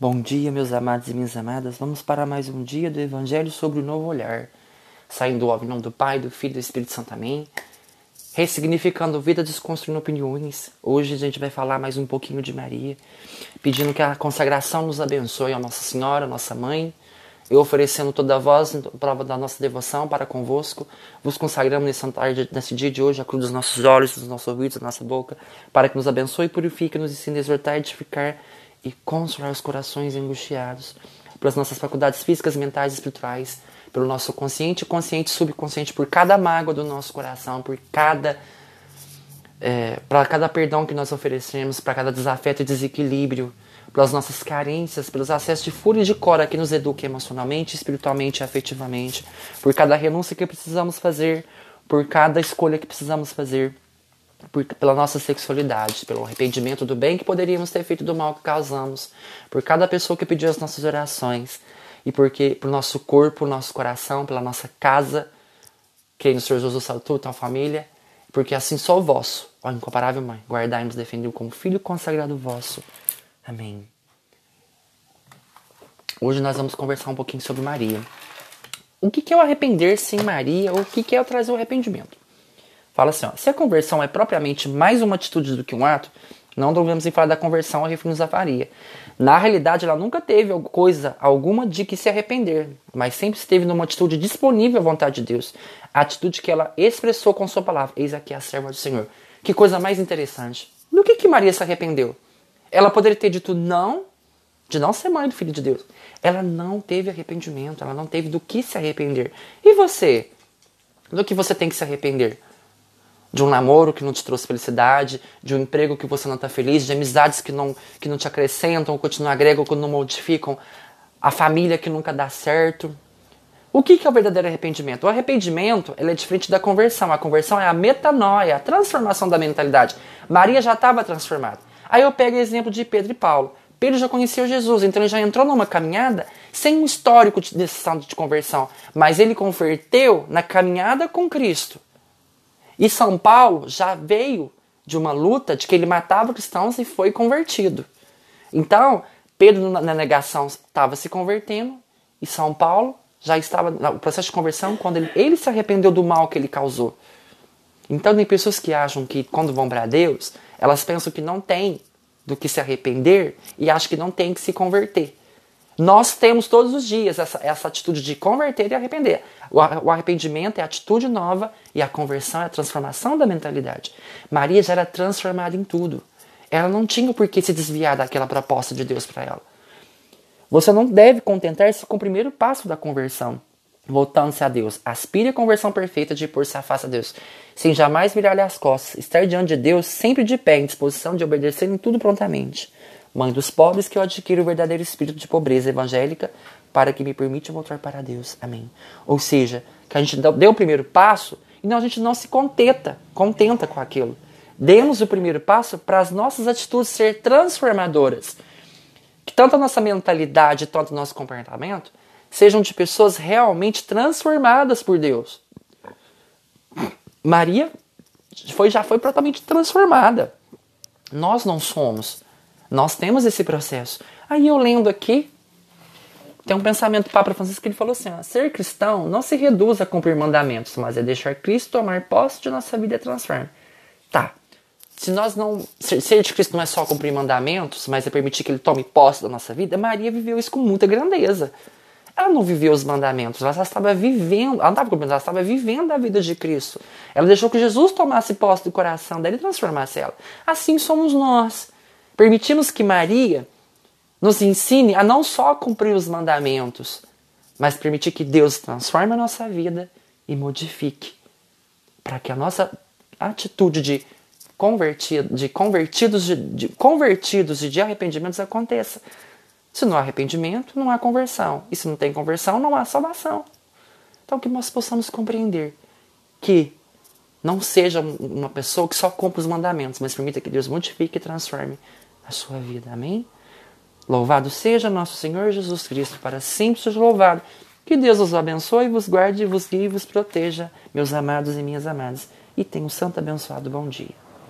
Bom dia, meus amados e minhas amadas. Vamos para mais um dia do Evangelho sobre o Novo Olhar. Saindo do nome do Pai, do Filho e do Espírito Santo. Amém. Ressignificando vida, desconstruindo opiniões. Hoje a gente vai falar mais um pouquinho de Maria, pedindo que a consagração nos abençoe a Nossa Senhora, Nossa Mãe. E oferecendo toda a voz, prova da nossa devoção para convosco, vos consagramos nesse, tarde, nesse dia de hoje a cruz dos nossos olhos, dos nossos ouvidos, da nossa boca, para que nos abençoe, purifique, nos ensine a exortar, edificar e consolar os corações angustiados pelas nossas faculdades físicas, mentais e espirituais, pelo nosso consciente, consciente, subconsciente, por cada mágoa do nosso coração, por cada é, para cada perdão que nós oferecemos, para cada desafeto e desequilíbrio, pelas nossas carências, pelos acessos de fúria e de cora que nos eduquem emocionalmente, espiritualmente e afetivamente, por cada renúncia que precisamos fazer, por cada escolha que precisamos fazer por, pela nossa sexualidade, pelo arrependimento do bem que poderíamos ter feito do mal que causamos, por cada pessoa que pediu as nossas orações, e porque por nosso corpo, nosso coração, pela nossa casa, que no Senhor Jesus saltou, tua família, porque assim sou vosso, ó incomparável Mãe, guardai-nos, defendeu como filho consagrado vosso. Amém. Hoje nós vamos conversar um pouquinho sobre Maria. O que é o arrepender-se em Maria? O que é o trazer o arrependimento? Fala assim: ó, se a conversão é propriamente mais uma atitude do que um ato, não devemos em falar da conversão a referir-nos a Maria. Na realidade, ela nunca teve coisa alguma de que se arrepender, mas sempre esteve numa atitude disponível à vontade de Deus. A atitude que ela expressou com sua palavra. Eis aqui a serva do Senhor. Que coisa mais interessante. Do que, que Maria se arrependeu? Ela poderia ter dito não, de não ser mãe do Filho de Deus. Ela não teve arrependimento, ela não teve do que se arrepender. E você? Do que você tem que se arrepender? De um namoro que não te trouxe felicidade, de um emprego que você não está feliz, de amizades que não, que não te acrescentam, que não agregam, que não modificam, a família que nunca dá certo. O que, que é o verdadeiro arrependimento? O arrependimento é diferente da conversão. A conversão é a metanoia, a transformação da mentalidade. Maria já estava transformada. Aí eu pego o exemplo de Pedro e Paulo. Pedro já conheceu Jesus, então ele já entrou numa caminhada sem um histórico de decisão de conversão, mas ele converteu na caminhada com Cristo. E São Paulo já veio de uma luta de que ele matava cristãos e foi convertido. Então, Pedro na negação estava se convertendo e São Paulo já estava no processo de conversão quando ele, ele se arrependeu do mal que ele causou. Então, tem pessoas que acham que quando vão para Deus, elas pensam que não tem do que se arrepender e acham que não tem que se converter. Nós temos todos os dias essa, essa atitude de converter e arrepender. O, o arrependimento é a atitude nova e a conversão é a transformação da mentalidade. Maria já era transformada em tudo. Ela não tinha por que se desviar daquela proposta de Deus para ela. Você não deve contentar-se com o primeiro passo da conversão, voltando-se a Deus. Aspire a conversão perfeita de por se afasta a Deus, sem jamais virar-lhe as costas. Estar diante de Deus sempre de pé, em disposição de obedecer em tudo prontamente mãe dos pobres, que eu adquira o verdadeiro espírito de pobreza evangélica para que me permita voltar para Deus. Amém. Ou seja, que a gente dê o primeiro passo e não, a gente não se contenta, contenta com aquilo. Demos o primeiro passo para as nossas atitudes ser transformadoras. Que tanto a nossa mentalidade quanto o nosso comportamento sejam de pessoas realmente transformadas por Deus. Maria foi, já foi totalmente transformada. Nós não somos. Nós temos esse processo. Aí eu lendo aqui, tem um pensamento do Papa Francisco que ele falou assim: ó, ser cristão não se reduz a cumprir mandamentos, mas é deixar Cristo tomar posse de nossa vida e transformar. Tá. Se nós não. Ser de Cristo não é só cumprir mandamentos, mas é permitir que ele tome posse da nossa vida, Maria viveu isso com muita grandeza. Ela não viveu os mandamentos, ela estava vivendo, ela não estava cumprindo, ela estava vivendo a vida de Cristo. Ela deixou que Jesus tomasse posse do coração dela e transformasse ela. Assim somos nós. Permitimos que Maria nos ensine a não só cumprir os mandamentos, mas permitir que Deus transforme a nossa vida e modifique, para que a nossa atitude de, convertido, de convertidos de, de convertidos e de arrependimentos aconteça. Se não há arrependimento, não há conversão. E se não tem conversão, não há salvação. Então que nós possamos compreender que não seja uma pessoa que só cumpre os mandamentos, mas permita que Deus modifique e transforme a sua vida. Amém? Louvado seja nosso Senhor Jesus Cristo, para sempre seja louvado. Que Deus os abençoe, vos guarde, vos guie e vos proteja, meus amados e minhas amadas. E tenha um santo abençoado bom dia.